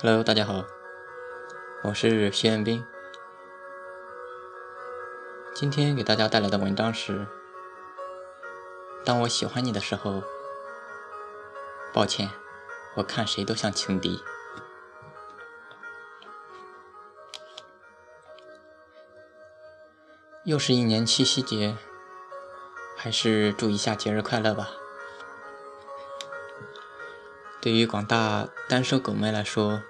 Hello，大家好，我是徐彦斌。今天给大家带来的文章是：当我喜欢你的时候，抱歉，我看谁都像情敌。又是一年七夕节，还是祝一下节日快乐吧。对于广大单身狗们来说，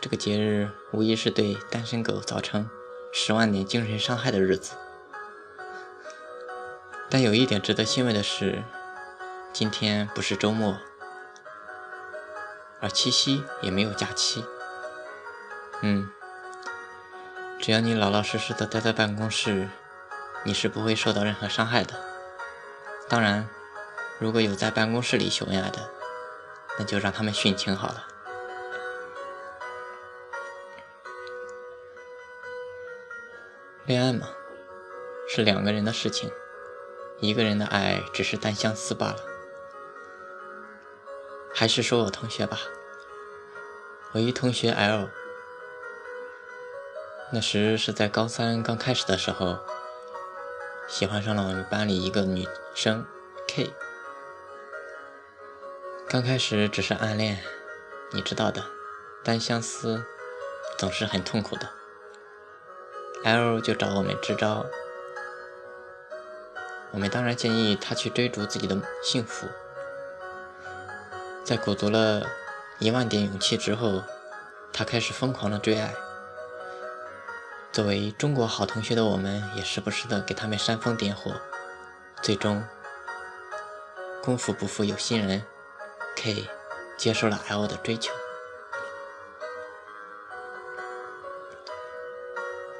这个节日无疑是对单身狗造成十万年精神伤害的日子。但有一点值得欣慰的是，今天不是周末，而七夕也没有假期。嗯，只要你老老实实的待在办公室，你是不会受到任何伤害的。当然，如果有在办公室里秀恩爱的，那就让他们殉情好了。恋爱嘛，是两个人的事情，一个人的爱只是单相思罢了。还是说我同学吧，我一同学 L，那时是在高三刚开始的时候，喜欢上了我们班里一个女生 K。刚开始只是暗恋，你知道的，单相思总是很痛苦的。L 就找我们支招，我们当然建议他去追逐自己的幸福。在鼓足了一万点勇气之后，他开始疯狂的追爱。作为中国好同学的我们，也时不时的给他们煽风点火。最终，功夫不负有心人。K 接受了 L 的追求。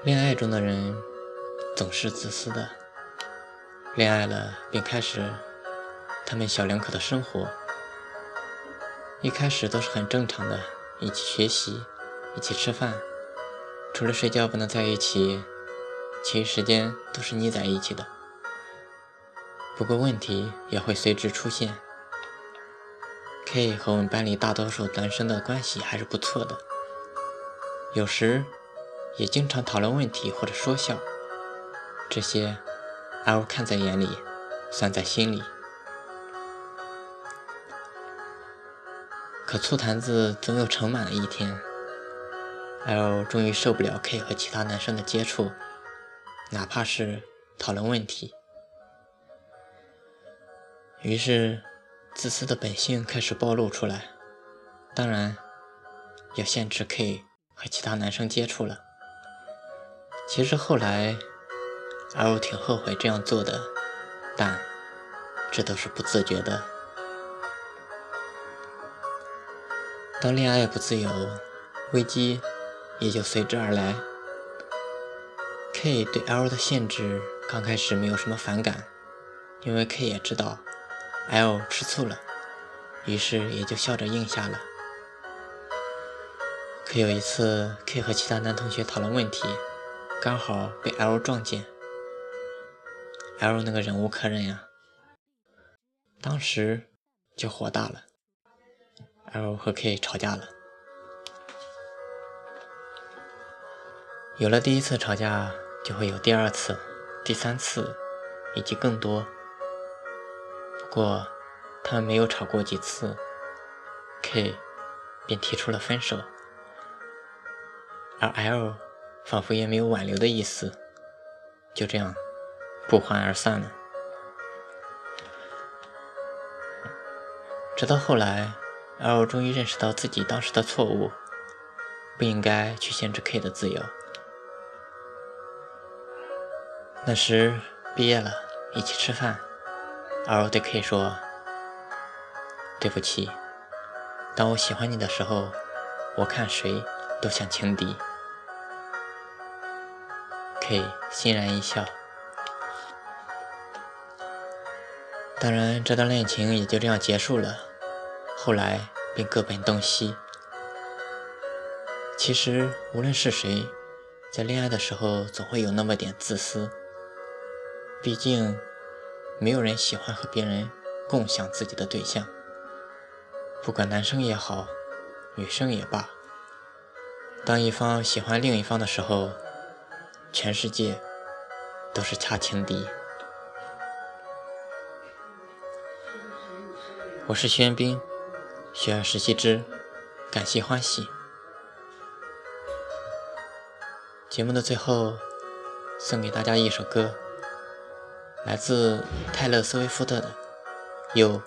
恋爱中的人总是自私的，恋爱了便开始他们小两口的生活。一开始都是很正常的，一起学习，一起吃饭，除了睡觉不能在一起，其余时间都是腻在一起的。不过问题也会随之出现。K 和我们班里大多数男生的关系还是不错的，有时也经常讨论问题或者说笑，这些 L 看在眼里，算在心里。可醋坛子总有盛满的一天，L 终于受不了 K 和其他男生的接触，哪怕是讨论问题，于是。自私的本性开始暴露出来，当然要限制 K 和其他男生接触了。其实后来 L 挺后悔这样做的，但这都是不自觉的。当恋爱不自由，危机也就随之而来。K 对 L 的限制刚开始没有什么反感，因为 K 也知道。L 吃醋了，于是也就笑着应下了。可有一次，K 和其他男同学讨论问题，刚好被 L 撞见。L 那个忍无可忍呀，当时就火大了。L 和 K 吵架了。有了第一次吵架，就会有第二次、第三次，以及更多。不过，他们没有吵过几次，K 便提出了分手，而 L 仿佛也没有挽留的意思，就这样不欢而散了。直到后来，L 终于认识到自己当时的错误，不应该去限制 K 的自由。那时毕业了，一起吃饭。而我对 K 说：“对不起，当我喜欢你的时候，我看谁都像情敌。”K 欣然一笑。当然，这段恋情也就这样结束了，后来便各奔东西。其实，无论是谁，在恋爱的时候总会有那么点自私，毕竟。没有人喜欢和别人共享自己的对象，不管男生也好，女生也罢。当一方喜欢另一方的时候，全世界都是差情敌。我是徐元兵，学而时习之，感谢欢喜。节目的最后，送给大家一首歌，来自泰勒·斯威夫特的《You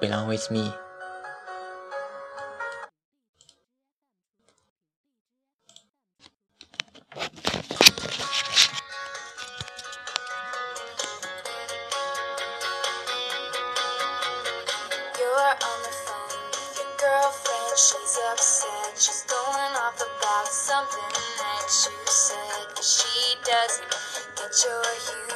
Belong With Me》。she's upset. She's going off about something that you said. But she doesn't get your humor